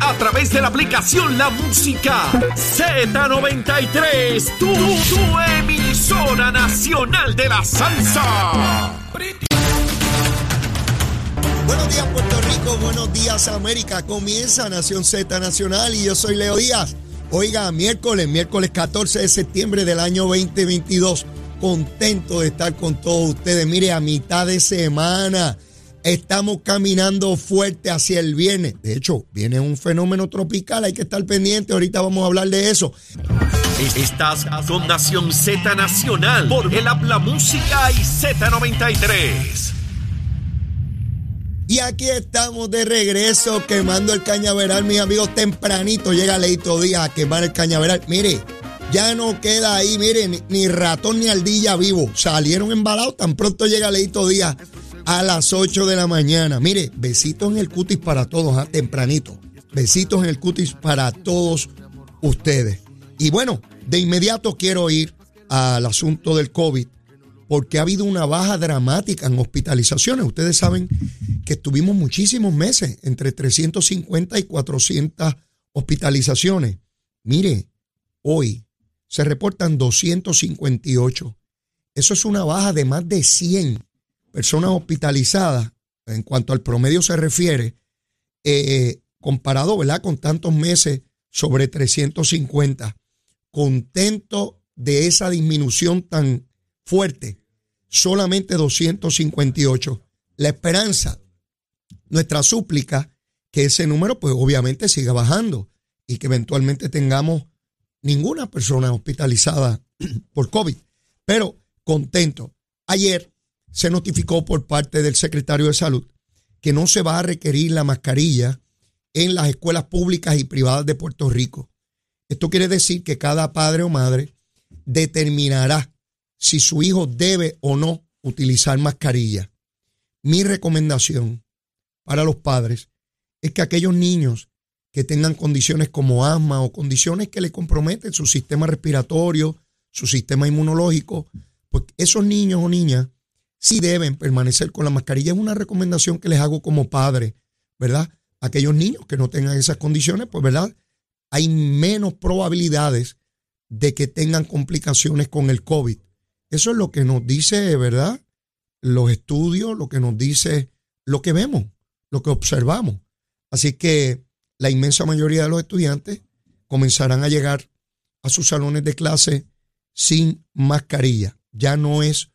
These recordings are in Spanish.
A través de la aplicación La Música Z93. Tu, tu emisora nacional de la salsa. Buenos días Puerto Rico, buenos días América. Comienza Nación Z Nacional y yo soy Leo Díaz. Oiga, miércoles, miércoles 14 de septiembre del año 2022. Contento de estar con todos ustedes. Mire, a mitad de semana estamos caminando fuerte hacia el viernes. De hecho, viene un fenómeno tropical, hay que estar pendiente. Ahorita vamos a hablar de eso. Estás con Nación Z Nacional por el Habla Música y Z93. Y aquí estamos de regreso quemando el cañaveral, mis amigos. Tempranito llega Leito Díaz a quemar el cañaveral. Mire, ya no queda ahí, mire, ni, ratón ni ardilla vivo. Salieron embalados, tan pronto llega Leito Díaz a las 8 de la mañana. Mire, besitos en el cutis para todos, ¿ah? tempranito. Besitos en el cutis para todos ustedes. Y bueno, de inmediato quiero ir al asunto del COVID porque ha habido una baja dramática en hospitalizaciones. Ustedes saben que estuvimos muchísimos meses, entre 350 y 400 hospitalizaciones. Mire, hoy se reportan 258. Eso es una baja de más de 100 personas hospitalizadas en cuanto al promedio se refiere, eh, comparado ¿verdad? con tantos meses sobre 350. Contento de esa disminución tan fuerte solamente 258. La esperanza, nuestra súplica, que ese número pues obviamente siga bajando y que eventualmente tengamos ninguna persona hospitalizada por COVID. Pero contento. Ayer se notificó por parte del secretario de Salud que no se va a requerir la mascarilla en las escuelas públicas y privadas de Puerto Rico. Esto quiere decir que cada padre o madre determinará si su hijo debe o no utilizar mascarilla. Mi recomendación para los padres es que aquellos niños que tengan condiciones como asma o condiciones que le comprometen su sistema respiratorio, su sistema inmunológico, pues esos niños o niñas sí deben permanecer con la mascarilla. Es una recomendación que les hago como padre, ¿verdad? Aquellos niños que no tengan esas condiciones, pues, ¿verdad? Hay menos probabilidades de que tengan complicaciones con el COVID. Eso es lo que nos dice, ¿verdad? Los estudios, lo que nos dice, lo que vemos, lo que observamos. Así que la inmensa mayoría de los estudiantes comenzarán a llegar a sus salones de clase sin mascarilla. Ya no es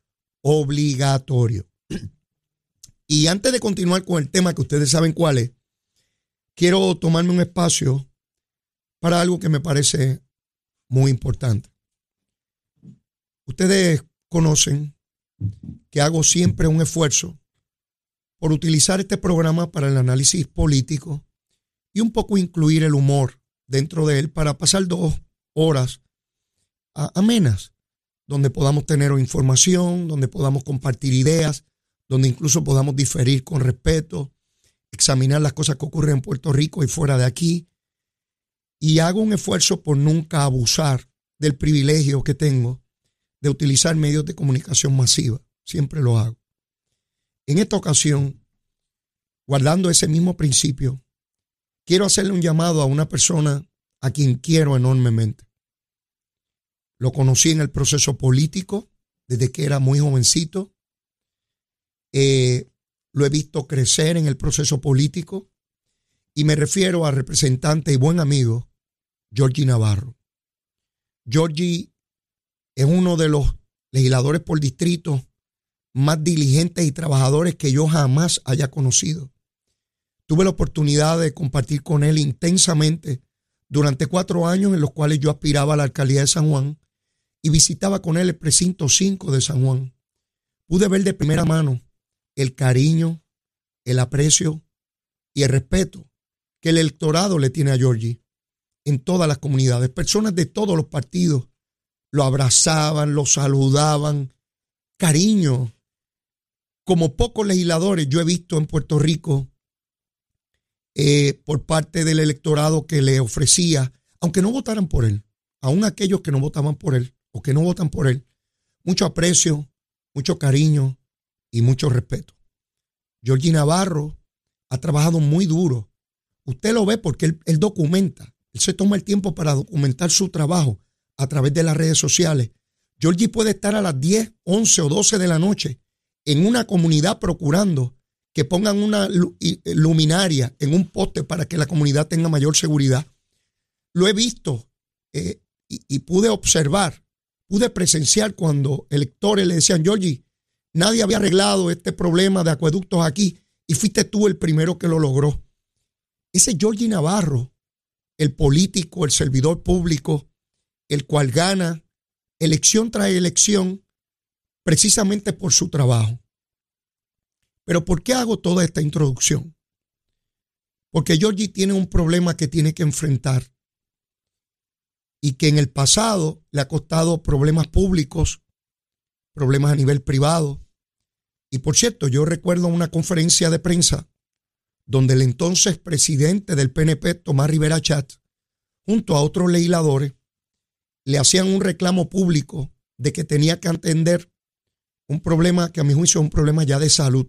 obligatorio. Y antes de continuar con el tema que ustedes saben cuál es, quiero tomarme un espacio para algo que me parece muy importante. Ustedes conocen que hago siempre un esfuerzo por utilizar este programa para el análisis político y un poco incluir el humor dentro de él para pasar dos horas amenas, donde podamos tener información, donde podamos compartir ideas, donde incluso podamos diferir con respeto, examinar las cosas que ocurren en Puerto Rico y fuera de aquí. Y hago un esfuerzo por nunca abusar del privilegio que tengo de utilizar medios de comunicación masiva. Siempre lo hago. En esta ocasión, guardando ese mismo principio, quiero hacerle un llamado a una persona a quien quiero enormemente. Lo conocí en el proceso político desde que era muy jovencito. Eh, lo he visto crecer en el proceso político y me refiero al representante y buen amigo Georgie Navarro. Georgie es uno de los legisladores por distrito más diligentes y trabajadores que yo jamás haya conocido. Tuve la oportunidad de compartir con él intensamente durante cuatro años en los cuales yo aspiraba a la alcaldía de San Juan y visitaba con él el precinto 5 de San Juan. Pude ver de primera mano el cariño, el aprecio y el respeto que el electorado le tiene a Georgie en todas las comunidades. Personas de todos los partidos lo abrazaban, lo saludaban. Cariño. Como pocos legisladores yo he visto en Puerto Rico eh, por parte del electorado que le ofrecía, aunque no votaran por él, aún aquellos que no votaban por él o que no votan por él, mucho aprecio, mucho cariño y mucho respeto. Georgie Navarro ha trabajado muy duro. Usted lo ve porque él, documenta, él se toma el tiempo para documentar su trabajo a través de las redes sociales. Georgie puede estar a las 10, 11 o 12 de la noche en una comunidad procurando que pongan una luminaria en un poste para que la comunidad tenga mayor seguridad. Lo he visto eh, y, pude observar, pude presenciar cuando electores le decían, Georgie, nadie había arreglado este problema de acueductos aquí y fuiste tú el primero que lo logró. Ese Georgie Navarro, el político, el servidor público, el cual gana elección tras elección precisamente por su trabajo. Pero ¿por qué hago toda esta introducción? Porque Georgie tiene un problema que tiene que enfrentar y que en el pasado le ha costado problemas públicos, problemas a nivel privado. Y por cierto, yo recuerdo una conferencia de prensa donde el entonces presidente del PNP, Tomás Rivera Chat, junto a otros legisladores, le hacían un reclamo público de que tenía que atender un problema que a mi juicio es un problema ya de salud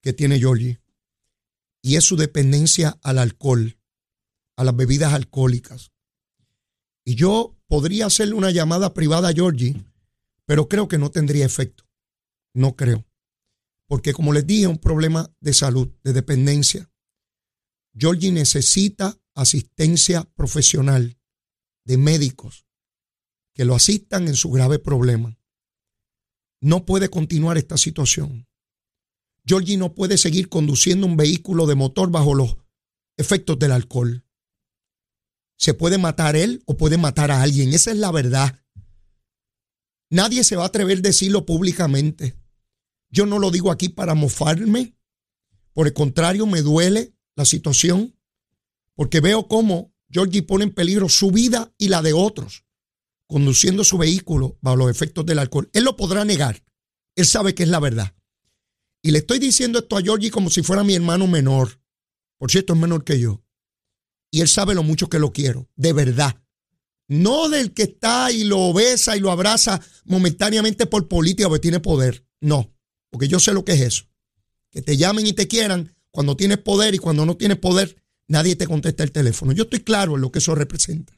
que tiene Georgie y es su dependencia al alcohol, a las bebidas alcohólicas. Y yo podría hacerle una llamada privada a Georgie, pero creo que no tendría efecto. No creo. Porque como les dije, es un problema de salud, de dependencia. Georgie necesita asistencia profesional de médicos que lo asistan en su grave problema. No puede continuar esta situación. Georgie no puede seguir conduciendo un vehículo de motor bajo los efectos del alcohol. Se puede matar él o puede matar a alguien. Esa es la verdad. Nadie se va a atrever a decirlo públicamente. Yo no lo digo aquí para mofarme. Por el contrario, me duele la situación porque veo cómo Georgie pone en peligro su vida y la de otros conduciendo su vehículo bajo los efectos del alcohol. Él lo podrá negar. Él sabe que es la verdad. Y le estoy diciendo esto a Georgie como si fuera mi hermano menor. Por cierto, es menor que yo. Y él sabe lo mucho que lo quiero, de verdad. No del que está y lo besa y lo abraza momentáneamente por política porque tiene poder. No, porque yo sé lo que es eso. Que te llamen y te quieran cuando tienes poder y cuando no tienes poder, nadie te contesta el teléfono. Yo estoy claro en lo que eso representa.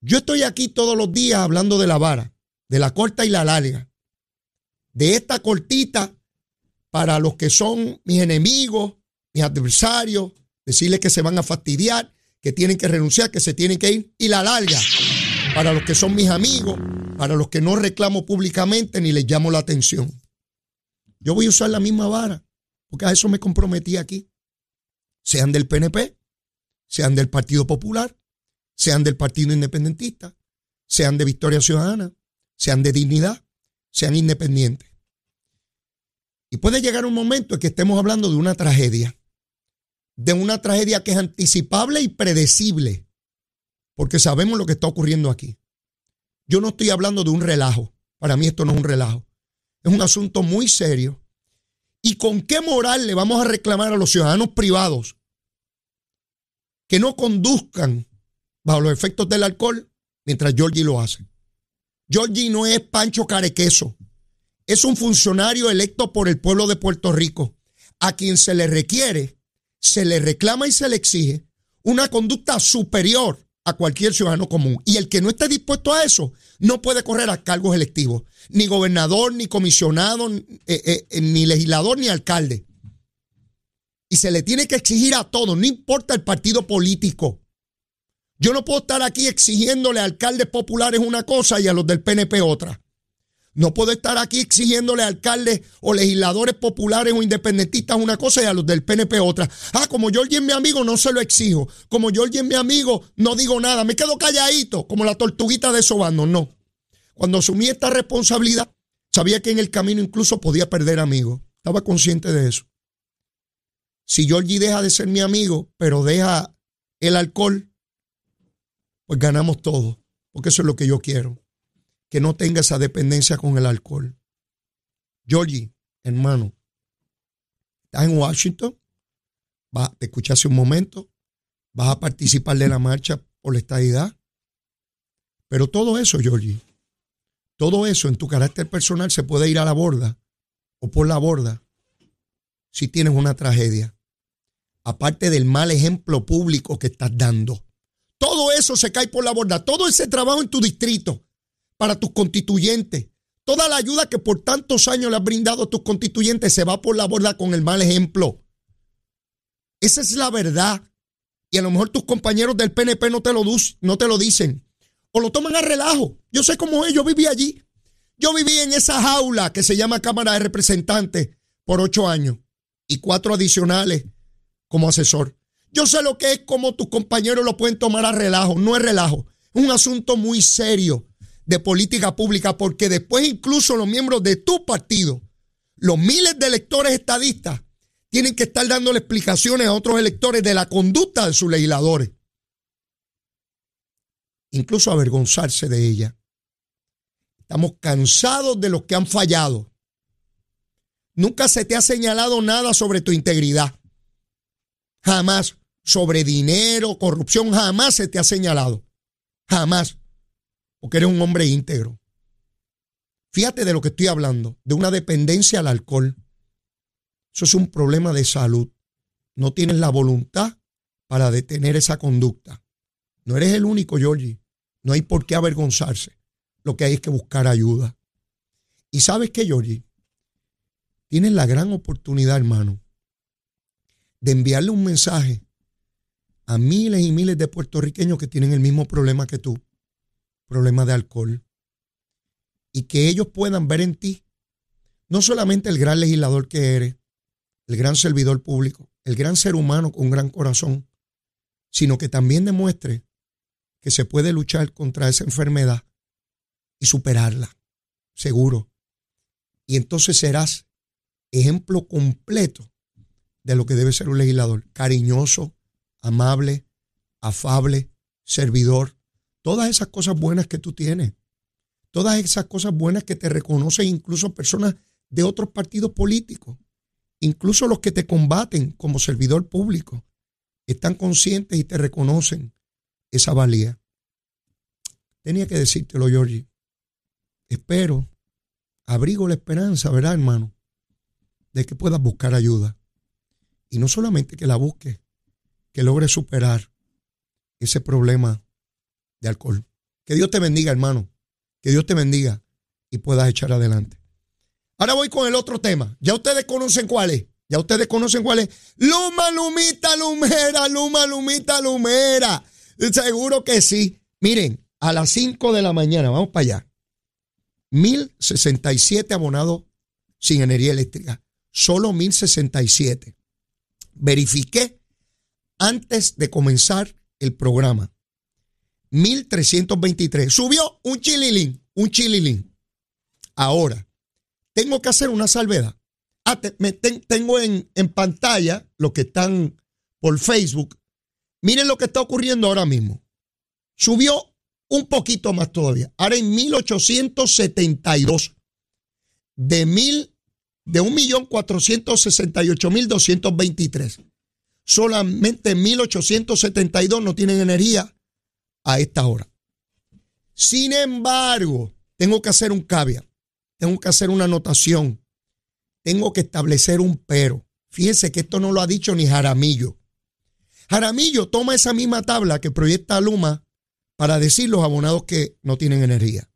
Yo estoy aquí todos los días hablando de la vara, de la corta y la larga de esta cortita para los que son mis enemigos, mis adversarios, decirles que se van a fastidiar, que tienen que renunciar, que se tienen que ir, y la larga para los que son mis amigos, para los que no reclamo públicamente ni les llamo la atención. Yo voy a usar la misma vara, porque a eso me comprometí aquí. Sean del PNP, sean del Partido Popular, sean del Partido Independentista, sean de Victoria Ciudadana, sean de Dignidad, sean independientes. Y puede llegar un momento en que estemos hablando de una tragedia, de una tragedia que es anticipable y predecible, porque sabemos lo que está ocurriendo aquí. Yo no estoy hablando de un relajo, para mí esto no es un relajo, es un asunto muy serio. ¿Y con qué moral le vamos a reclamar a los ciudadanos privados que no conduzcan bajo los efectos del alcohol mientras Georgie lo hace? Georgie no es Pancho Carequeso. Es un funcionario electo por el pueblo de Puerto Rico, a quien se le requiere, se le reclama y se le exige una conducta superior a cualquier ciudadano común. Y el que no esté dispuesto a eso no puede correr a cargos electivos, ni gobernador, ni comisionado, eh, eh, eh, ni legislador, ni alcalde. Y se le tiene que exigir a todos, no importa el partido político. Yo no puedo estar aquí exigiéndole a alcaldes populares una cosa y a los del PNP otra. No puedo estar aquí exigiéndole a alcaldes o legisladores populares o independentistas una cosa y a los del PNP otra. Ah, como Georgie es mi amigo, no se lo exijo. Como Georgie es mi amigo, no digo nada. Me quedo calladito, como la tortuguita de Sobando. No. Cuando asumí esta responsabilidad, sabía que en el camino incluso podía perder amigos. Estaba consciente de eso. Si Georgie deja de ser mi amigo, pero deja el alcohol, pues ganamos todo. Porque eso es lo que yo quiero. Que no tenga esa dependencia con el alcohol. Georgie, hermano, estás en Washington, va, te escuché hace un momento, vas a participar de la marcha por la estadidad. Pero todo eso, Georgie, todo eso en tu carácter personal se puede ir a la borda o por la borda si tienes una tragedia aparte del mal ejemplo público que estás dando. Todo eso se cae por la borda, todo ese trabajo en tu distrito para tus constituyentes, toda la ayuda que por tantos años le has brindado a tus constituyentes se va por la borda con el mal ejemplo. Esa es la verdad. Y a lo mejor tus compañeros del PNP no te lo, no te lo dicen. O lo toman a relajo. Yo sé cómo es, yo viví allí. Yo viví en esa jaula que se llama Cámara de Representantes por ocho años y cuatro adicionales como asesor. Yo sé lo que es como tus compañeros lo pueden tomar a relajo. No es relajo. Es un asunto muy serio de política pública porque después incluso los miembros de tu partido, los miles de electores estadistas, tienen que estar dándole explicaciones a otros electores de la conducta de sus legisladores. Incluso avergonzarse de ella. Estamos cansados de los que han fallado. Nunca se te ha señalado nada sobre tu integridad. Jamás sobre dinero, corrupción, jamás se te ha señalado. Jamás. Porque eres un hombre íntegro. Fíjate de lo que estoy hablando, de una dependencia al alcohol. Eso es un problema de salud. No tienes la voluntad para detener esa conducta. No eres el único, Georgie. No hay por qué avergonzarse. Lo que hay es que buscar ayuda. Y sabes qué, Georgie? Tienes la gran oportunidad, hermano, de enviarle un mensaje a miles y miles de puertorriqueños que tienen el mismo problema que tú, problema de alcohol, y que ellos puedan ver en ti no solamente el gran legislador que eres, el gran servidor público, el gran ser humano con un gran corazón, sino que también demuestre que se puede luchar contra esa enfermedad y superarla, seguro. Y entonces serás ejemplo completo de lo que debe ser un legislador. Cariñoso, amable, afable, servidor. Todas esas cosas buenas que tú tienes. Todas esas cosas buenas que te reconocen incluso personas de otros partidos políticos. Incluso los que te combaten como servidor público. Están conscientes y te reconocen esa valía. Tenía que decírtelo, Georgie. Espero, abrigo la esperanza, ¿verdad, hermano? De que puedas buscar ayuda. Y no solamente que la busque, que logre superar ese problema de alcohol. Que Dios te bendiga, hermano. Que Dios te bendiga y puedas echar adelante. Ahora voy con el otro tema. Ya ustedes conocen cuál es. Ya ustedes conocen cuál es. Luma, Lumita, Lumera, Luma, Lumita, Lumera. Seguro que sí. Miren, a las 5 de la mañana, vamos para allá. 1067 abonados sin energía eléctrica. Solo 1067 verifiqué antes de comenzar el programa. 1323. Subió un chililín, un chililín. Ahora, tengo que hacer una salvedad. Ah, me tengo en, pantalla los que están por Facebook. Miren lo que está ocurriendo ahora mismo. Subió un poquito más todavía. Ahora en 1872. De mil de 1.468.223. Solamente 1.872 no tienen energía a esta hora. Sin embargo, tengo que hacer un caveat, tengo que hacer una anotación, tengo que establecer un pero. Fíjense que esto no lo ha dicho ni Jaramillo. Jaramillo toma esa misma tabla que proyecta Luma para decir los abonados que no tienen energía.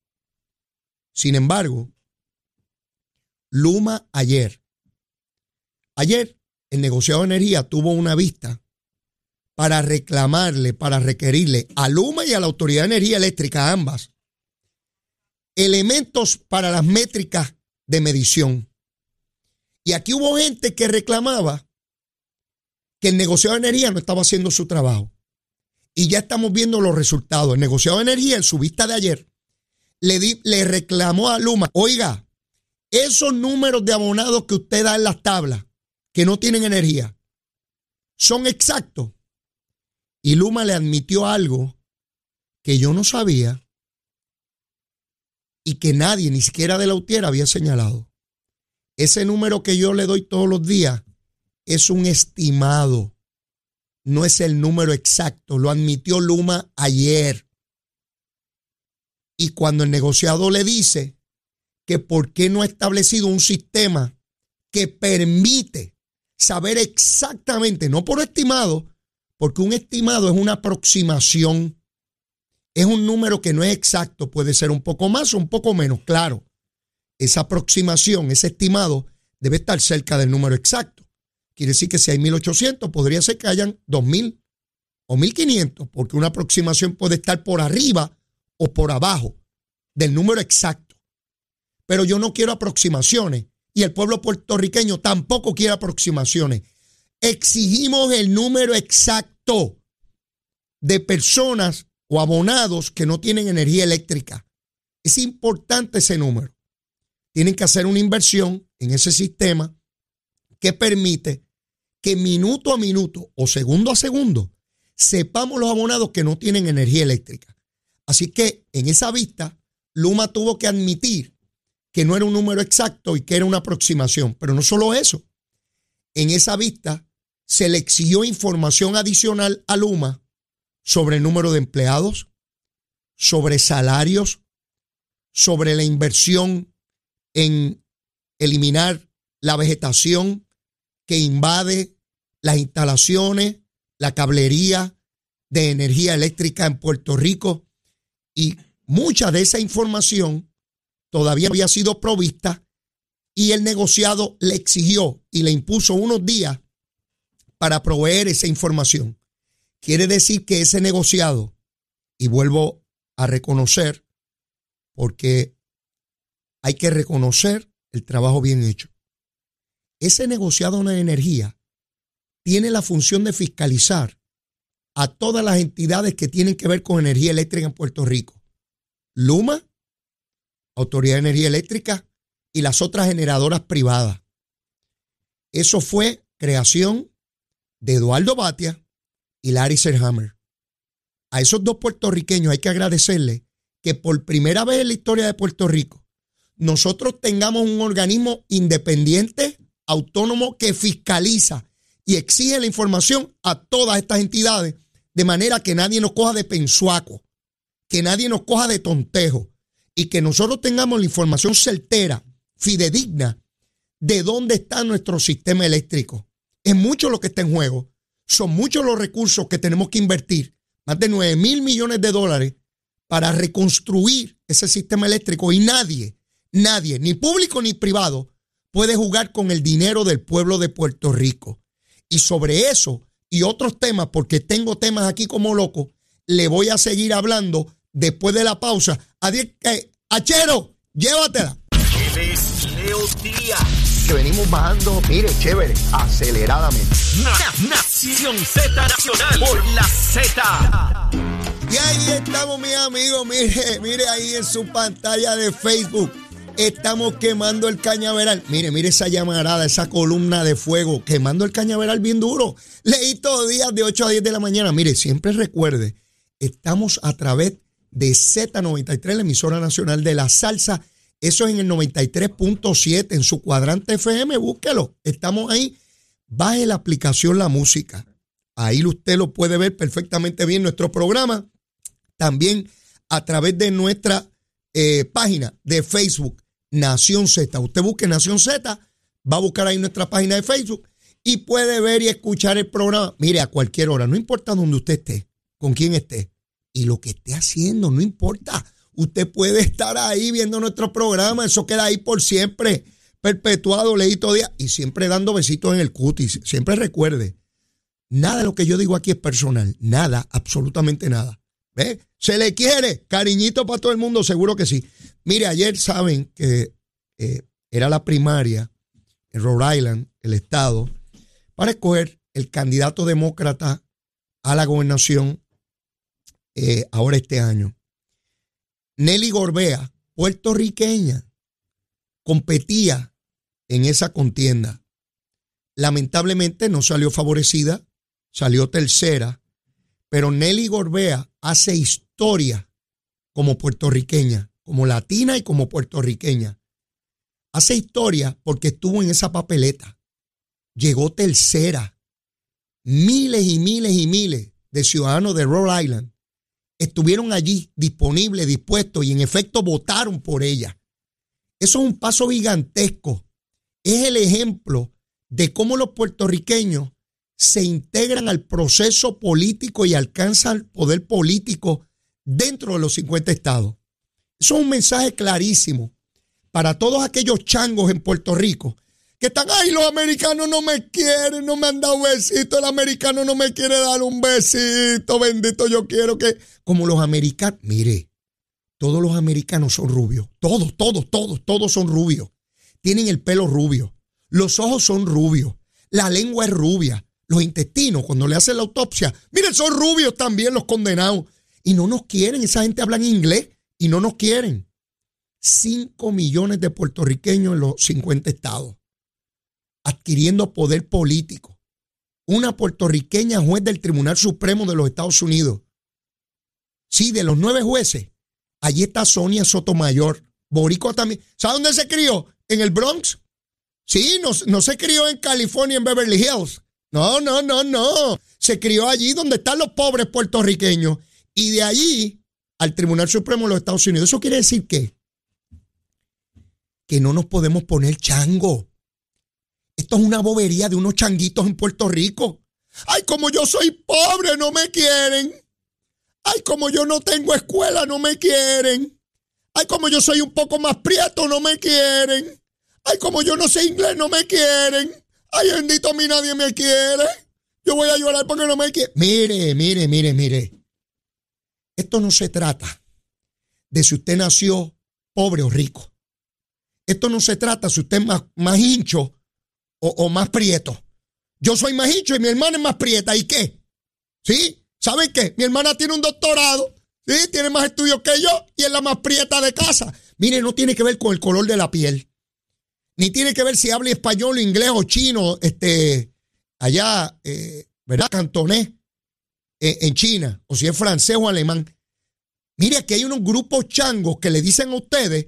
Sin embargo, Luma ayer. Ayer el negociado de energía tuvo una vista para reclamarle, para requerirle a Luma y a la Autoridad de Energía Eléctrica, ambas, elementos para las métricas de medición. Y aquí hubo gente que reclamaba que el negociado de energía no estaba haciendo su trabajo. Y ya estamos viendo los resultados. El negociado de energía en su vista de ayer le, le reclamó a Luma, oiga, esos números de abonados que usted da en las tablas, que no tienen energía, son exactos. Y Luma le admitió algo que yo no sabía y que nadie, ni siquiera de la UTIER, había señalado. Ese número que yo le doy todos los días es un estimado, no es el número exacto. Lo admitió Luma ayer. Y cuando el negociado le dice que por qué no ha establecido un sistema que permite saber exactamente, no por estimado, porque un estimado es una aproximación, es un número que no es exacto, puede ser un poco más o un poco menos, claro. Esa aproximación, ese estimado, debe estar cerca del número exacto. Quiere decir que si hay 1800, podría ser que hayan 2000 o 1500, porque una aproximación puede estar por arriba o por abajo del número exacto. Pero yo no quiero aproximaciones y el pueblo puertorriqueño tampoco quiere aproximaciones. Exigimos el número exacto de personas o abonados que no tienen energía eléctrica. Es importante ese número. Tienen que hacer una inversión en ese sistema que permite que minuto a minuto o segundo a segundo sepamos los abonados que no tienen energía eléctrica. Así que en esa vista, Luma tuvo que admitir que no era un número exacto y que era una aproximación. Pero no solo eso. En esa vista se le exigió información adicional a Luma sobre el número de empleados, sobre salarios, sobre la inversión en eliminar la vegetación que invade las instalaciones, la cablería de energía eléctrica en Puerto Rico y mucha de esa información todavía había sido provista y el negociado le exigió y le impuso unos días para proveer esa información. Quiere decir que ese negociado, y vuelvo a reconocer, porque hay que reconocer el trabajo bien hecho. Ese negociado de energía tiene la función de fiscalizar a todas las entidades que tienen que ver con energía eléctrica en Puerto Rico. Luma, Autoridad de Energía Eléctrica y las otras generadoras privadas. Eso fue creación de Eduardo Batia y Larry Serhammer. A esos dos puertorriqueños hay que agradecerle que por primera vez en la historia de Puerto Rico nosotros tengamos un organismo independiente, autónomo, que fiscaliza y exige la información a todas estas entidades, de manera que nadie nos coja de pensuaco, que nadie nos coja de tontejo y que nosotros tengamos la información certera, fidedigna, de dónde está nuestro sistema eléctrico. Es mucho lo que está en juego. Son muchos los recursos que tenemos que invertir, más de 9 mil millones de dólares, para reconstruir ese sistema eléctrico. Y nadie, nadie, ni público ni privado, puede jugar con el dinero del pueblo de Puerto Rico. Y sobre eso y otros temas, porque tengo temas aquí como loco, le voy a seguir hablando después de la pausa. Adiós, eh, Achero, llévatela. Que venimos bajando, mire, chévere, aceleradamente. Nación Z Nacional por la Z. Y ahí estamos, mis amigos. Mire, mire ahí en su pantalla de Facebook. Estamos quemando el cañaveral. Mire, mire esa llamarada, esa columna de fuego, quemando el cañaveral bien duro. Leí todos días de 8 a 10 de la mañana. Mire, siempre recuerde, estamos a través de Z93, la emisora nacional de la salsa. Eso es en el 93.7, en su cuadrante FM, búsquelo. Estamos ahí. Baje la aplicación La Música. Ahí usted lo puede ver perfectamente bien nuestro programa. También a través de nuestra eh, página de Facebook, Nación Z. Usted busque Nación Z, va a buscar ahí nuestra página de Facebook y puede ver y escuchar el programa. Mire, a cualquier hora, no importa dónde usted esté, con quién esté y lo que esté haciendo, no importa. Usted puede estar ahí viendo nuestro programa, eso queda ahí por siempre, perpetuado, leído día y siempre dando besitos en el cutis. Siempre recuerde, nada de lo que yo digo aquí es personal, nada, absolutamente nada. ¿Ve? Se le quiere, cariñito para todo el mundo, seguro que sí. Mire, ayer saben que eh, era la primaria en Rhode Island, el estado, para escoger el candidato demócrata a la gobernación eh, ahora este año. Nelly Gorbea, puertorriqueña, competía en esa contienda. Lamentablemente no salió favorecida salió tercera, pero Nelly Gorbea hace historia como puertorriqueña, como latina y como puertorriqueña. Hace historia porque estuvo en esa papeleta. Llegó tercera. Miles y miles y miles de ciudadanos de Rhode Island estuvieron allí disponibles, dispuestos y en efecto votaron por ella. Eso es un paso gigantesco. Es el ejemplo de cómo los puertorriqueños se integran al proceso político y alcanzan el poder político dentro de los 50 estados. Eso es un mensaje clarísimo para todos aquellos changos en Puerto Rico que están, ay, los americanos no me quieren, no me han dado besito, el americano no me quiere dar un besito, bendito, yo quiero que, como los americanos, mire, todos los americanos son rubios, todos, todos, todos, todos son rubios, tienen el pelo rubio, los ojos son rubios, la lengua es rubia, los intestinos, cuando le hacen la autopsia, miren, son rubios también los condenados, y no nos quieren, esa gente habla en inglés y no nos quieren. 5 millones de puertorriqueños en los 50 estados adquiriendo poder político. Una puertorriqueña juez del Tribunal Supremo de los Estados Unidos. Sí, de los nueve jueces. Allí está Sonia Sotomayor. Boricua también. ¿Sabe dónde se crió? ¿En el Bronx? Sí, no, no se crió en California, en Beverly Hills. No, no, no, no. Se crió allí donde están los pobres puertorriqueños. Y de allí al Tribunal Supremo de los Estados Unidos. Eso quiere decir que, que no nos podemos poner chango. Esto es una bobería de unos changuitos en Puerto Rico. Ay, como yo soy pobre, no me quieren. Ay, como yo no tengo escuela, no me quieren. Ay, como yo soy un poco más prieto, no me quieren. Ay, como yo no sé inglés, no me quieren. Ay, bendito a mí nadie me quiere. Yo voy a llorar porque no me quieren. Mire, mire, mire, mire. Esto no se trata de si usted nació pobre o rico. Esto no se trata si usted es más, más hincho o, más prieto. Yo soy más hincho y mi hermana es más prieta. ¿Y qué? ¿Sí? ¿Saben qué? Mi hermana tiene un doctorado, ¿sí? Tiene más estudios que yo y es la más prieta de casa. Mire, no tiene que ver con el color de la piel. Ni tiene que ver si habla español, inglés o chino, este, allá, eh, ¿verdad? Cantonés eh, en China, o si es francés o alemán. Mire, aquí hay unos grupos changos que le dicen a ustedes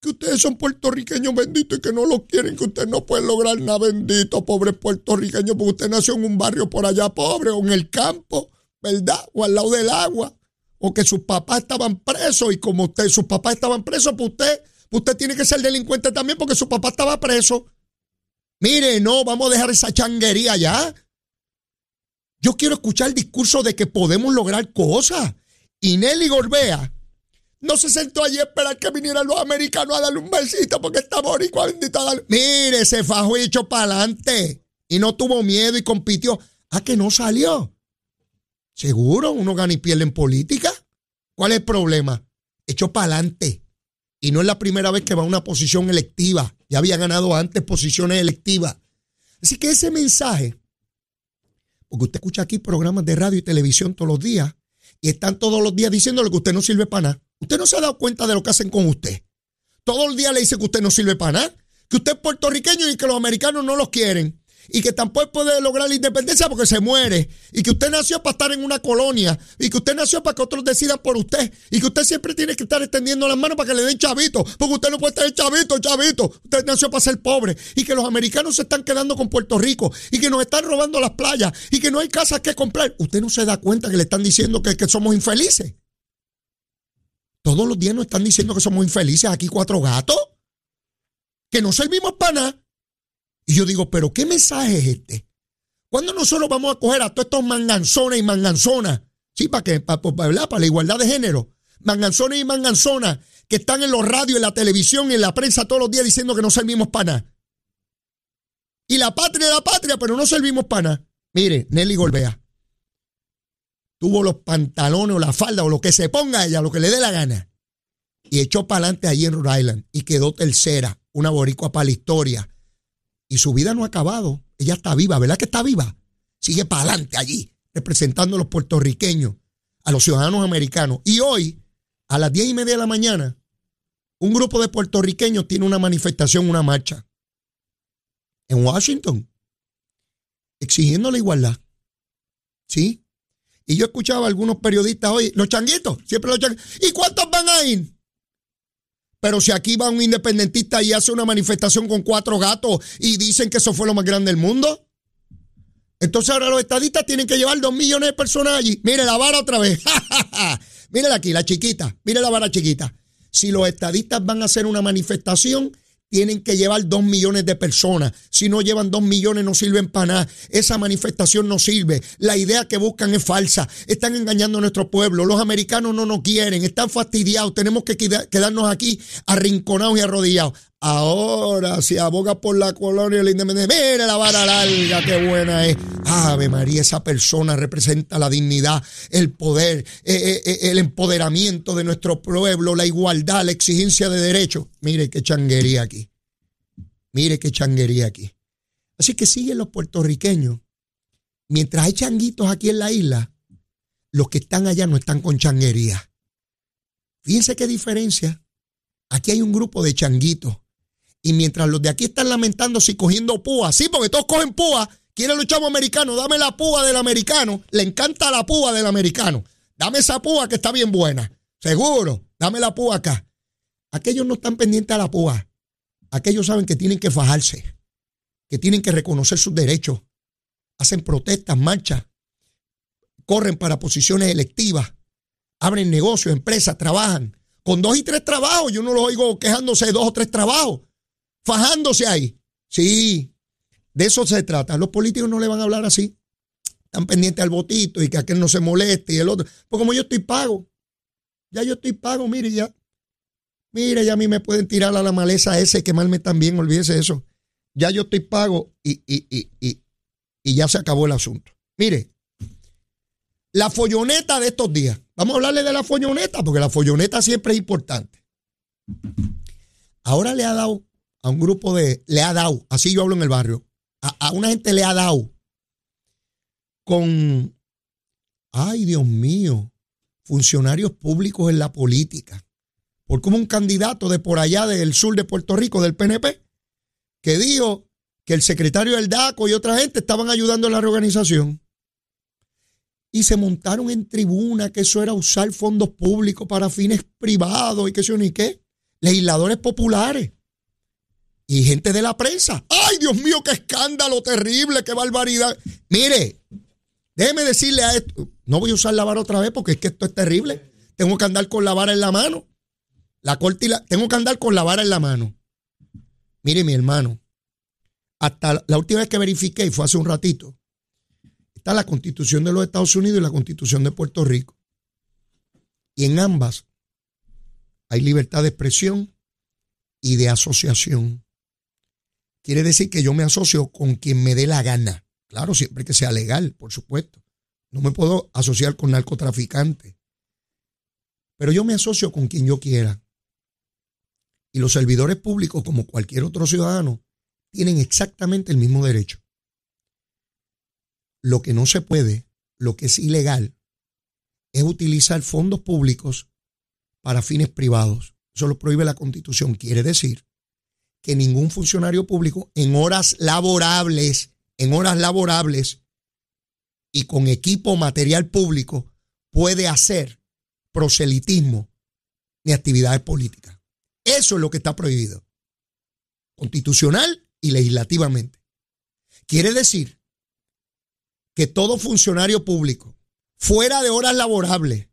que ustedes son puertorriqueños benditos y que no lo quieren, que usted no puede lograr nada bendito, pobre puertorriqueño, porque usted nació en un barrio por allá pobre o en el campo, ¿verdad? O al lado del agua, o que sus papás estaban presos y como usted, sus papás estaban presos, pues usted, pues usted tiene que ser delincuente también porque su papá estaba preso. Mire, no, vamos a dejar esa changuería ya. Yo quiero escuchar el discurso de que podemos lograr cosas. Y Nelly Gorbea no se sentó allí a esperar que vinieran los americanos a darle un besito porque está boricua bendito a Mire, se fajó y echó para adelante. Y no tuvo miedo y compitió. ¿A que no salió? Seguro, uno gana y pierde en política. ¿Cuál es el problema? Echó para adelante. Y no es la primera vez que va a una posición electiva. Ya había ganado antes posiciones electivas. Así que ese mensaje, porque usted escucha aquí programas de radio y televisión todos los días y están todos los días diciéndole que usted no sirve para nada. Usted no se ha dado cuenta de lo que hacen con usted. Todo el día le dice que usted no sirve para nada, que usted es puertorriqueño y que los americanos no los quieren y que tampoco puede lograr la independencia porque se muere, y que usted nació para estar en una colonia, y que usted nació para que otros decidan por usted, y que usted siempre tiene que estar extendiendo las manos para que le den chavito, porque usted no puede estar chavito, chavito, usted nació para ser pobre, y que los americanos se están quedando con Puerto Rico, y que nos están robando las playas, y que no hay casas que comprar. Usted no se da cuenta que le están diciendo que, que somos infelices. Todos los días nos están diciendo que somos infelices aquí cuatro gatos, que no servimos para nada. Y yo digo, pero ¿qué mensaje es este? ¿Cuándo nosotros vamos a coger a todos estos manganzones y manganzonas? Sí, para que, para, para la igualdad de género. Manganzones y manganzonas que están en los radios, en la televisión en la prensa todos los días diciendo que no servimos para nada. Y la patria la patria, pero no servimos para nada. Mire, Nelly Golbea tuvo los pantalones o la falda o lo que se ponga ella, lo que le dé la gana. Y echó para adelante allí en Rhode Island y quedó tercera, una boricua para la historia. Y su vida no ha acabado. Ella está viva, ¿verdad que está viva? Sigue para adelante allí, representando a los puertorriqueños, a los ciudadanos americanos. Y hoy, a las diez y media de la mañana, un grupo de puertorriqueños tiene una manifestación, una marcha en Washington, exigiendo la igualdad. Sí. Y yo escuchaba a algunos periodistas hoy, los changuitos, siempre los changuitos. ¿Y cuántos van a ir? Pero si aquí va un independentista y hace una manifestación con cuatro gatos y dicen que eso fue lo más grande del mundo. Entonces ahora los estadistas tienen que llevar dos millones de personas allí. Mire la vara otra vez. Mírela aquí, la chiquita. Mire la vara chiquita. Si los estadistas van a hacer una manifestación, tienen que llevar dos millones de personas. Si no llevan dos millones, no sirven para nada. Esa manifestación no sirve. La idea que buscan es falsa. Están engañando a nuestro pueblo. Los americanos no nos quieren. Están fastidiados. Tenemos que quedarnos aquí arrinconados y arrodillados. Ahora se aboga por la colonia la independencia. Mire la vara larga, qué buena es. Ave María, esa persona representa la dignidad, el poder, eh, eh, eh, el empoderamiento de nuestro pueblo, la igualdad, la exigencia de derechos. Mire qué changuería aquí. Mire qué changuería aquí. Así que siguen los puertorriqueños. Mientras hay changuitos aquí en la isla, los que están allá no están con changuería. Fíjense qué diferencia. Aquí hay un grupo de changuitos y mientras los de aquí están lamentándose y cogiendo púa, sí, porque todos cogen púa, quiere chavos americanos, dame la púa del americano, le encanta la púa del americano, dame esa púa que está bien buena, seguro, dame la púa acá. Aquellos no están pendientes a la púa, aquellos saben que tienen que fajarse, que tienen que reconocer sus derechos, hacen protestas, marchas, corren para posiciones electivas, abren negocios, empresas, trabajan. Con dos y tres trabajos, yo no los oigo quejándose de dos o tres trabajos fajándose ahí. Sí, de eso se trata. Los políticos no le van a hablar así. Están pendientes al votito y que aquel no se moleste y el otro. Pues como yo estoy pago, ya yo estoy pago, mire ya. Mire, ya a mí me pueden tirar a la maleza ese quemarme también, olvídese eso. Ya yo estoy pago y, y, y, y, y ya se acabó el asunto. Mire, la folloneta de estos días. Vamos a hablarle de la folloneta, porque la folloneta siempre es importante. Ahora le ha dado a un grupo de, le ha dado, así yo hablo en el barrio, a, una gente le ha dado con, ay Dios mío, funcionarios públicos en la política. Por como un candidato de por allá del sur de Puerto Rico, del PNP, que dijo que el secretario del DACO y otra gente estaban ayudando a la reorganización. Y se montaron en tribuna que eso era usar fondos públicos para fines privados y que eso ni qué. Legisladores populares y gente de la prensa. ¡Ay, Dios mío, qué escándalo terrible, qué barbaridad! Mire, déjeme decirle a esto, no voy a usar la vara otra vez porque es que esto es terrible. Tengo que andar con la vara en la mano. La corte y la, tengo que andar con la vara en la mano. Mire, mi hermano, hasta la última vez que verifiqué, y fue hace un ratito, está la constitución de los Estados Unidos y la constitución de Puerto Rico. Y en ambas hay libertad de expresión y de asociación. Quiere decir que yo me asocio con quien me dé la gana. Claro, siempre que sea legal, por supuesto. No me puedo asociar con narcotraficantes. Pero yo me asocio con quien yo quiera. Y los servidores públicos, como cualquier otro ciudadano, tienen exactamente el mismo derecho. Lo que no se puede, lo que es ilegal, es utilizar fondos públicos para fines privados. Eso lo prohíbe la Constitución. Quiere decir que ningún funcionario público en horas laborables, en horas laborables y con equipo material público puede hacer proselitismo ni actividades políticas. Eso es lo que está prohibido, constitucional y legislativamente. Quiere decir que todo funcionario público fuera de horas laborables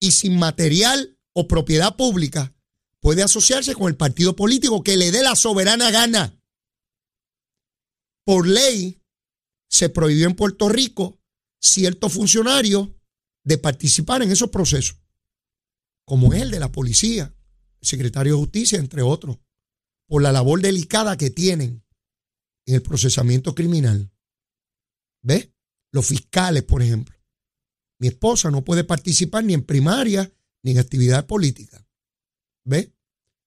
y sin material o propiedad pública puede asociarse con el partido político que le dé la soberana gana. Por ley, se prohibió en Puerto Rico ciertos funcionarios de participar en esos procesos, como es el de la policía, el secretario de justicia, entre otros, por la labor delicada que tienen en el procesamiento criminal. ¿Ves? Los fiscales, por ejemplo. Mi esposa no puede participar ni en primaria ni en actividad política. ¿Ve?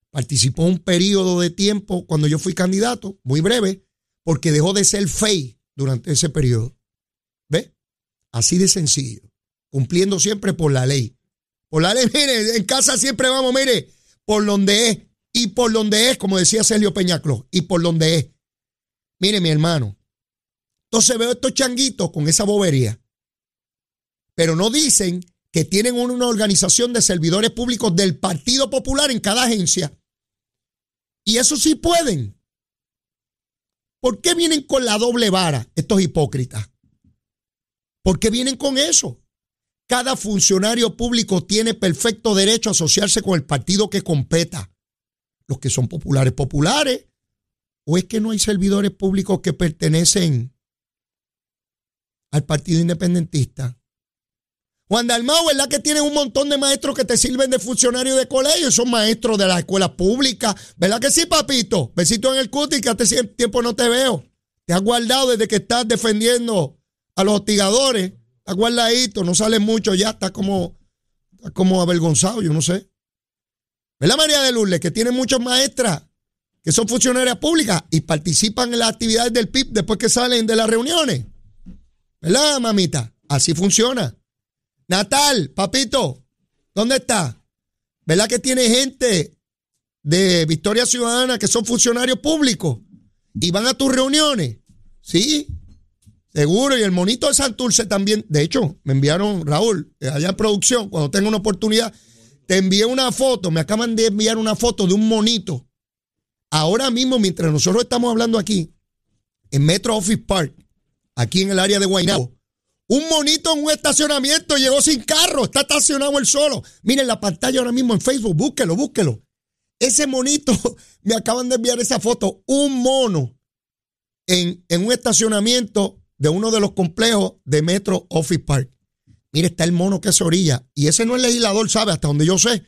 Participó un periodo de tiempo cuando yo fui candidato, muy breve, porque dejó de ser FEI durante ese periodo. ¿Ve? Así de sencillo. Cumpliendo siempre por la ley. Por la ley, mire, en casa siempre vamos, mire, por donde es. Y por donde es, como decía Celio Peñacló, y por donde es. Mire, mi hermano. Entonces veo estos changuitos con esa bobería. pero no dicen que tienen una organización de servidores públicos del Partido Popular en cada agencia. Y eso sí pueden. ¿Por qué vienen con la doble vara estos hipócritas? ¿Por qué vienen con eso? Cada funcionario público tiene perfecto derecho a asociarse con el partido que competa. Los que son populares, populares. ¿O es que no hay servidores públicos que pertenecen al Partido Independentista? Juan Dalmau, ¿verdad que tienes un montón de maestros que te sirven de funcionarios de colegio? Son maestros de las escuelas públicas. ¿Verdad que sí, papito? Besito en el cuti que hace tiempo no te veo. Te has guardado desde que estás defendiendo a los hostigadores. Estás guardadito, no sales mucho ya, estás como, como avergonzado, yo no sé. ¿Verdad, María de Lourdes? Que tiene muchas maestras que son funcionarias públicas y participan en las actividades del PIB después que salen de las reuniones. ¿Verdad, mamita? Así funciona. Natal, papito, ¿dónde está? ¿Verdad que tiene gente de Victoria Ciudadana que son funcionarios públicos y van a tus reuniones? Sí, seguro. Y el monito de Santurce también. De hecho, me enviaron, Raúl, allá en producción, cuando tenga una oportunidad, te envié una foto, me acaban de enviar una foto de un monito. Ahora mismo, mientras nosotros estamos hablando aquí, en Metro Office Park, aquí en el área de Guaynabo, un monito en un estacionamiento llegó sin carro, está estacionado él solo. Miren la pantalla ahora mismo en Facebook, búsquelo, búsquelo. Ese monito, me acaban de enviar esa foto, un mono en, en un estacionamiento de uno de los complejos de Metro Office Park. Mire, está el mono que se orilla. Y ese no es legislador, ¿sabe? Hasta donde yo sé.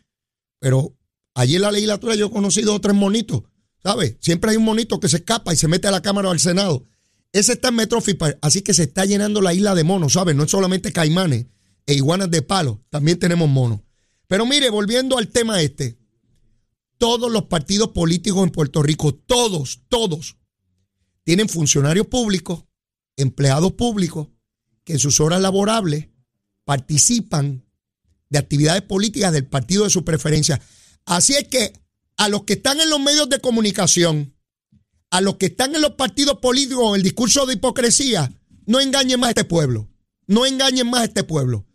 Pero allí en la legislatura yo he conocido otros monitos, ¿sabe? Siempre hay un monito que se escapa y se mete a la Cámara del Senado. Ese está en así que se está llenando la isla de monos, ¿sabes? No es solamente caimanes e iguanas de palo, también tenemos monos. Pero mire, volviendo al tema este, todos los partidos políticos en Puerto Rico, todos, todos, tienen funcionarios públicos, empleados públicos, que en sus horas laborables participan de actividades políticas del partido de su preferencia. Así es que a los que están en los medios de comunicación, a los que están en los partidos políticos el discurso de hipocresía, no engañen más a este pueblo. No engañen más a este pueblo.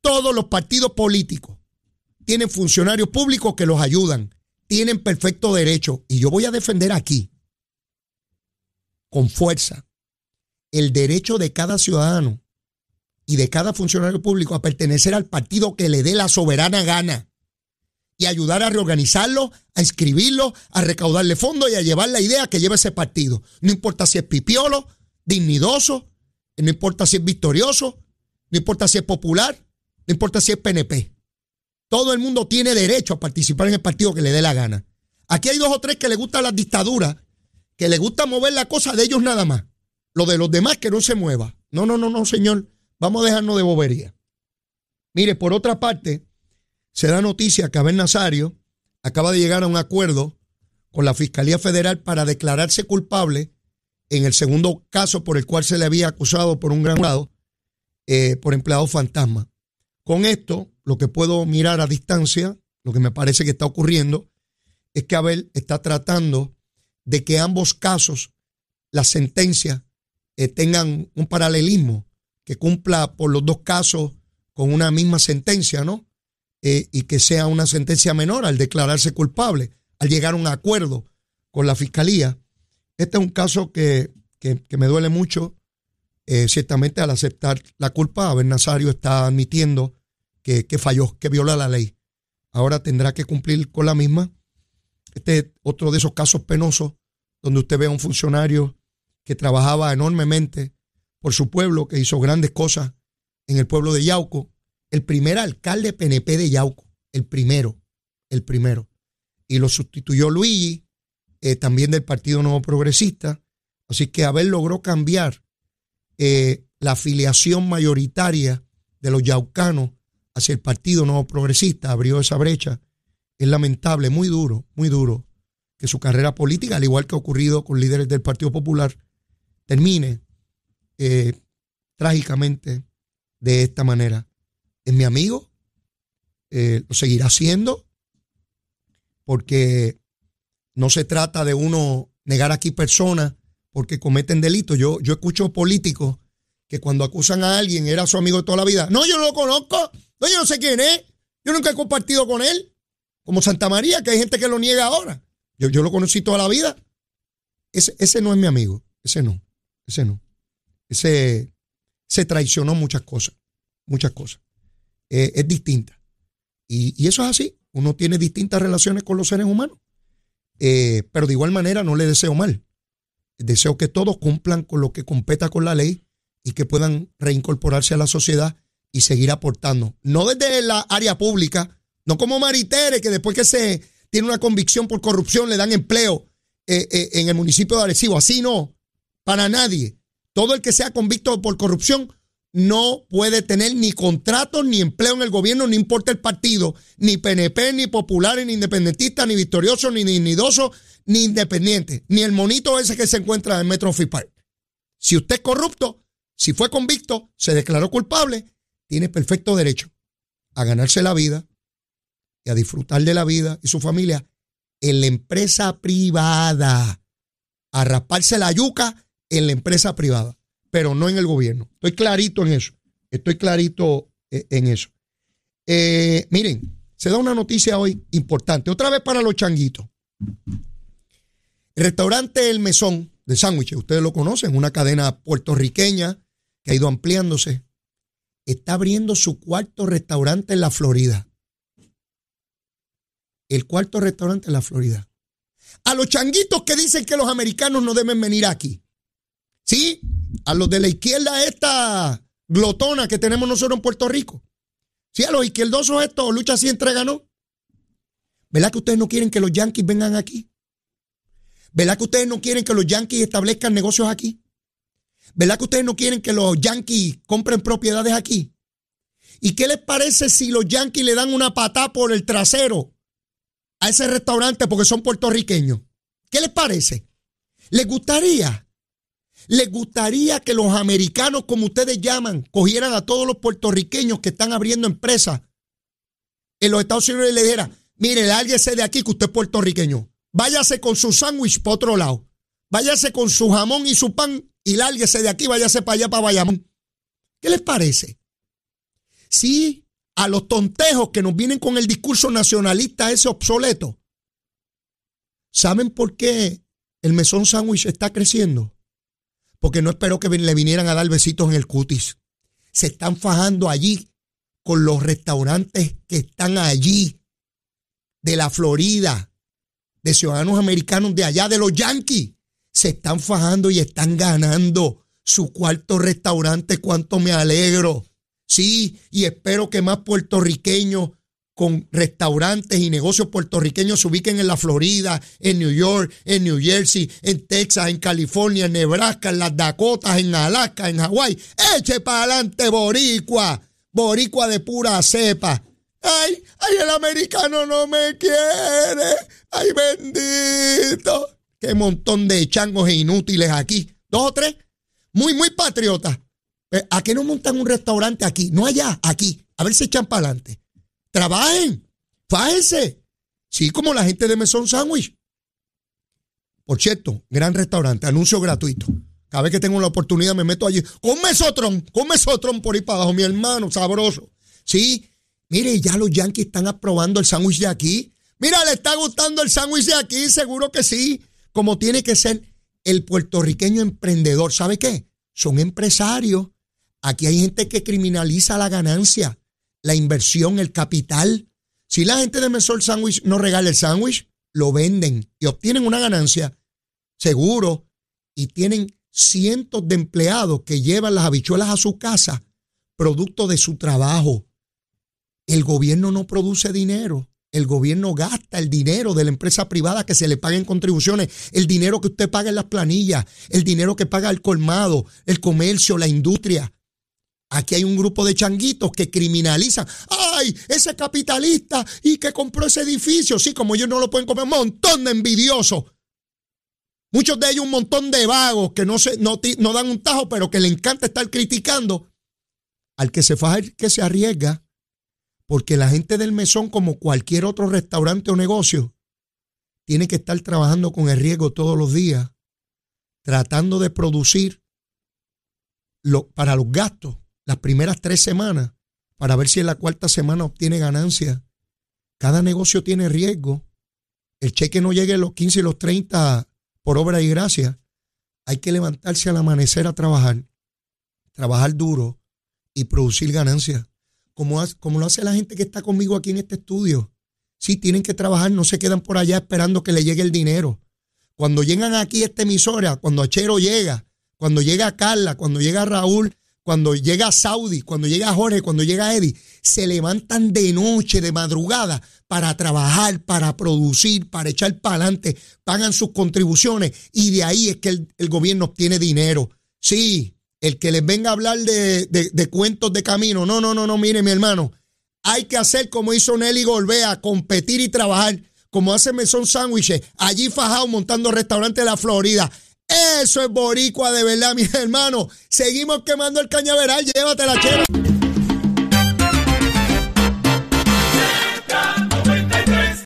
Todos los partidos políticos tienen funcionarios públicos que los ayudan. Tienen perfecto derecho. Y yo voy a defender aquí, con fuerza, el derecho de cada ciudadano y de cada funcionario público a pertenecer al partido que le dé la soberana gana y ayudar a reorganizarlo, a inscribirlo, a recaudarle fondos y a llevar la idea que lleva ese partido. No importa si es pipiolo, dignidoso, no importa si es victorioso, no importa si es popular, no importa si es PNP. Todo el mundo tiene derecho a participar en el partido que le dé la gana. Aquí hay dos o tres que le gustan las dictaduras, que le gusta mover la cosa de ellos nada más. Lo de los demás que no se mueva. No, no, no, no, señor. Vamos a dejarnos de bobería. Mire, por otra parte, se da noticia que Abel Nazario acaba de llegar a un acuerdo con la Fiscalía Federal para declararse culpable en el segundo caso por el cual se le había acusado por un gran grado eh, por empleado fantasma. Con esto, lo que puedo mirar a distancia, lo que me parece que está ocurriendo, es que Abel está tratando de que ambos casos, las sentencias, eh, tengan un paralelismo, que cumpla por los dos casos con una misma sentencia, ¿no? Eh, y que sea una sentencia menor al declararse culpable, al llegar a un acuerdo con la fiscalía. Este es un caso que, me duele mucho. Eh, ciertamente al aceptar la culpa, Abel Nazario está admitiendo que, que falló, que viola la ley. Ahora tendrá que cumplir con la misma. Este es otro de esos casos penosos donde usted ve a un funcionario que trabajaba enormemente por su pueblo, que hizo grandes cosas en el pueblo de Yauco, el primer alcalde PNP de Yauco, el primero, el primero. Y lo sustituyó Luigi, eh, también del Partido Nuevo Progresista. Así que Abel logró cambiar eh, la afiliación mayoritaria de los yaucanos hacia el Partido Nuevo Progresista, abrió esa brecha. Es lamentable, muy duro, muy duro, que su carrera política, al igual que ha ocurrido con líderes del Partido Popular, termine eh, trágicamente de esta manera es mi amigo, eh, lo seguirá siendo, porque no se trata de uno negar aquí personas porque cometen delitos. Yo, yo escucho políticos que cuando acusan a alguien era su amigo de toda la vida. No, yo no lo conozco. No, yo no sé quién es. Yo nunca he compartido con él. Como Santa María, que hay gente que lo niega ahora. Yo, yo lo conocí toda la vida. Ese, ese no es mi amigo. Ese no. Ese no. Ese se traicionó muchas cosas. Muchas cosas. Eh, es distinta. Y, y, eso es así. Uno tiene distintas relaciones con los seres humanos. Eh, pero de igual manera no le deseo mal. Deseo que todos cumplan con lo que competa con la ley y que puedan reincorporarse a la sociedad y seguir aportando. No desde la área pública, no como Maritere, que después que se tiene una convicción por corrupción le dan empleo eh, eh, en el municipio de Arecibo. Así no, para nadie. Todo el que sea convicto por corrupción no puede tener ni contrato ni empleo en el gobierno, no importa el partido, ni PNP, ni populares, ni independentistas, ni victoriosos, ni dignidosos, ni independientes, ni el monito ese que se encuentra en Metro Park. Si usted es corrupto, si fue convicto, se declaró culpable, tiene perfecto derecho a ganarse la vida y a disfrutar de la vida y su familia en la empresa privada, a rasparse la yuca en la empresa privada pero no en el gobierno. Estoy clarito en eso. Estoy clarito eh, en eso. Eh, miren, se da una noticia hoy importante. Otra vez para los changuitos. El restaurante El Mesón de sándwiches, ustedes lo conocen, una cadena puertorriqueña que ha ido ampliándose. Está abriendo su cuarto restaurante en la Florida. El cuarto restaurante en la Florida. A los changuitos que dicen que los americanos no deben venir aquí. Sí, a los de la izquierda esta glotona que tenemos nosotros en Puerto Rico. Sí, a los izquierdosos estos, lucha así entrega, ¿no? ¿Verdad que ustedes no quieren que los yanquis vengan aquí? ¿Verdad que ustedes no quieren que los yanquis establezcan negocios aquí? ¿Verdad que ustedes no quieren que los yanquis compren propiedades aquí? ¿Y qué les parece si los yanquis le dan una patada por el trasero a ese restaurante porque son puertorriqueños? ¿Qué les parece? ¿Les gustaría? ¿Les gustaría que los americanos, como ustedes llaman, cogieran a todos los puertorriqueños que están abriendo empresas en los Estados Unidos y le dijeran, mire, lárguese de aquí que usted es puertorriqueño. Váyase con su sándwich para otro lado. Váyase con su jamón y su pan y lárguese de aquí, váyase para allá, para Bayamón. ¿Qué les parece? Sí, a los tontejos que nos vienen con el discurso nacionalista ese obsoleto. ¿Saben por qué el mesón sándwich está creciendo? Porque no espero que le vinieran a dar besitos en el cutis. Se están fajando allí con los restaurantes que están allí, de la Florida, de ciudadanos americanos de allá, de los Yankees. Se están fajando y están ganando su cuarto restaurante. Cuánto me alegro. Sí, y espero que más puertorriqueños con restaurantes y negocios puertorriqueños se ubiquen en la Florida, en New York, en New Jersey, en Texas, en California, en Nebraska, en las Dakotas, en Alaska, en Hawái. Eche para adelante, boricua, boricua de pura cepa. Ay, ay, el americano no me quiere. Ay, bendito. Qué montón de changos e inútiles aquí. Dos o tres. Muy, muy patriotas. Eh, ¿A qué no montan un restaurante aquí? No allá, aquí. A ver si echan para adelante. Trabajen, fájense. Sí, como la gente de Mesón Sandwich. Por cierto, gran restaurante, anuncio gratuito. Cada vez que tengo la oportunidad me meto allí. Con mesotron, con mesotron por ahí para abajo, mi hermano, sabroso. Sí, mire, ya los yankees están aprobando el sándwich de aquí. Mira, le está gustando el sándwich de aquí, seguro que sí. Como tiene que ser el puertorriqueño emprendedor. ¿Sabe qué? Son empresarios. Aquí hay gente que criminaliza la ganancia la inversión, el capital. Si la gente de Mesor Sandwich no regala el sándwich, lo venden y obtienen una ganancia, seguro, y tienen cientos de empleados que llevan las habichuelas a su casa, producto de su trabajo. El gobierno no produce dinero. El gobierno gasta el dinero de la empresa privada que se le paguen contribuciones, el dinero que usted paga en las planillas, el dinero que paga el colmado, el comercio, la industria. Aquí hay un grupo de changuitos que criminalizan. ¡Ay! Ese capitalista y que compró ese edificio. Sí, como ellos no lo pueden comer. Un montón de envidiosos. Muchos de ellos un montón de vagos que no, se, no, no dan un tajo, pero que le encanta estar criticando. Al que se faja, que se arriesga. Porque la gente del mesón, como cualquier otro restaurante o negocio, tiene que estar trabajando con el riesgo todos los días, tratando de producir lo, para los gastos las primeras tres semanas para ver si en la cuarta semana obtiene ganancia. Cada negocio tiene riesgo. El cheque no llegue a los 15 y los 30 por obra y gracia. Hay que levantarse al amanecer a trabajar, trabajar duro y producir ganancias. Como, como lo hace la gente que está conmigo aquí en este estudio. Sí, tienen que trabajar, no se quedan por allá esperando que le llegue el dinero. Cuando llegan aquí a esta emisora, cuando Achero llega, cuando llega Carla, cuando llega Raúl, cuando llega Saudi, cuando llega Jorge, cuando llega Eddie, se levantan de noche, de madrugada, para trabajar, para producir, para echar para adelante, pagan sus contribuciones y de ahí es que el, gobierno obtiene dinero. Sí, el que les venga a hablar de, de, cuentos de camino, no, no, no, no, mire mi hermano, hay que hacer como hizo Nelly Golbea, competir y trabajar, como hace Mesón Sándwiches, allí fajado montando restaurantes de la Florida. Eso es boricua de verdad, mis hermanos. Seguimos quemando el cañaveral, llévatela, chera.